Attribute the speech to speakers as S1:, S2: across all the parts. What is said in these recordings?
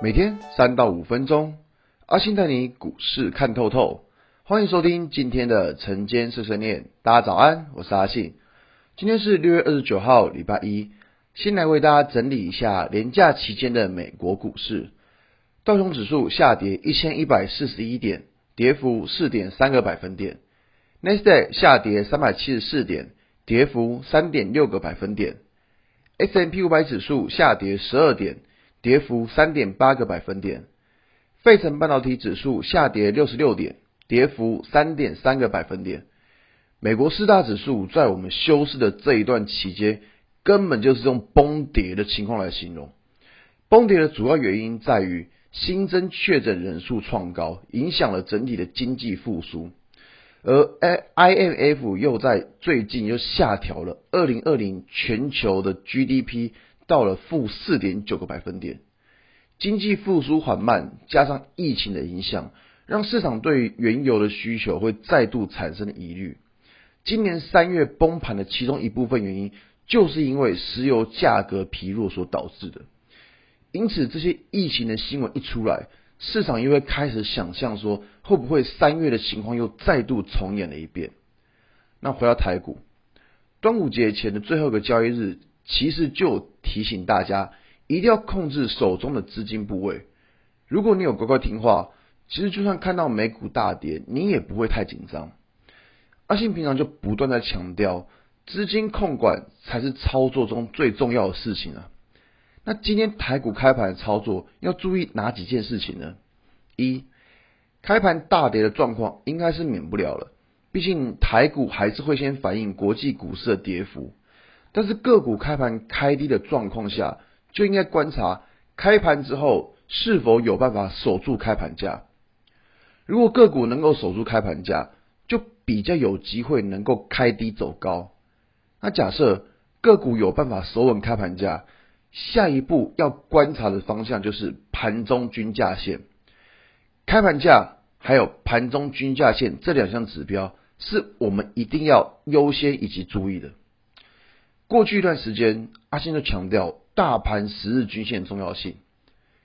S1: 每天三到五分钟，阿信带你股市看透透。欢迎收听今天的晨间碎碎念。大家早安，我是阿信。今天是六月二十九号，礼拜一。先来为大家整理一下连假期间的美国股市。道琼指数下跌一千一百四十一点，跌幅四点三个百分点。纳斯达克下跌三百七十四点，跌幅三点六个百分点。S&P 五百指数下跌十二点。跌幅三点八个百分点，费城半导体指数下跌六十六点，跌幅三点三个百分点。美国四大指数在我们休市的这一段期间，根本就是用崩跌的情况来形容。崩跌的主要原因在于新增确诊人数创高，影响了整体的经济复苏。而 IMF 又在最近又下调了二零二零全球的 GDP。到了负四点九个百分点，经济复苏缓慢，加上疫情的影响，让市场对原油的需求会再度产生疑虑。今年三月崩盘的其中一部分原因，就是因为石油价格疲弱所导致的。因此，这些疫情的新闻一出来，市场又会开始想象说，会不会三月的情况又再度重演了一遍？那回到台股，端午节前的最后一个交易日。其实就提醒大家，一定要控制手中的资金部位。如果你有乖乖听话，其实就算看到美股大跌，你也不会太紧张。阿信平常就不断在强调，资金控管才是操作中最重要的事情啊。那今天台股开盘的操作要注意哪几件事情呢？一，开盘大跌的状况应该是免不了了，毕竟台股还是会先反映国际股市的跌幅。但是个股开盘开低的状况下，就应该观察开盘之后是否有办法守住开盘价。如果个股能够守住开盘价，就比较有机会能够开低走高。那假设个股有办法守稳开盘价，下一步要观察的方向就是盘中均价线。开盘价还有盘中均价线这两项指标，是我们一定要优先以及注意的。过去一段时间，阿信就强调大盘十日均线重要性。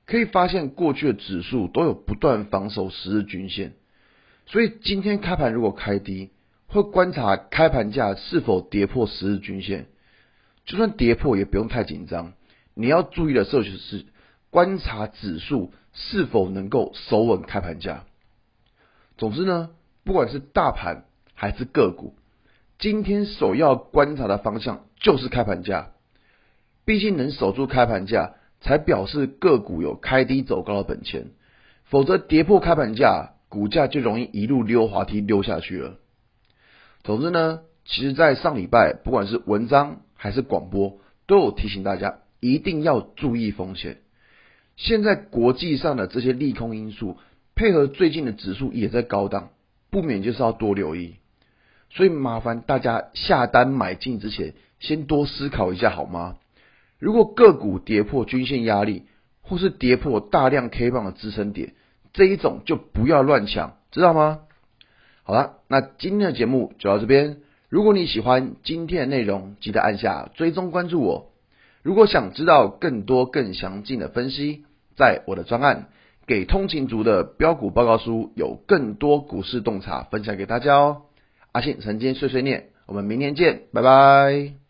S1: 可以发现，过去的指数都有不断防守十日均线，所以今天开盘如果开低，会观察开盘价是否跌破十日均线。就算跌破，也不用太紧张。你要注意的事就是观察指数是否能够守稳开盘价。总之呢，不管是大盘还是个股。今天首要观察的方向就是开盘价，毕竟能守住开盘价，才表示个股有开低走高的本钱，否则跌破开盘价，股价就容易一路溜滑梯溜下去了。总之呢，其实，在上礼拜，不管是文章还是广播，都有提醒大家一定要注意风险。现在国际上的这些利空因素，配合最近的指数也在高档，不免就是要多留意。所以麻烦大家下单买进之前，先多思考一下好吗？如果个股跌破均线压力，或是跌破大量 K 棒的支撑点，这一种就不要乱抢，知道吗？好了，那今天的节目就到这边。如果你喜欢今天的内容，记得按下追踪关注我。如果想知道更多更详尽的分析，在我的专案《给通勤族的标股报告书》有更多股市洞察分享给大家哦。阿信曾经碎碎念，我们明天见，拜拜。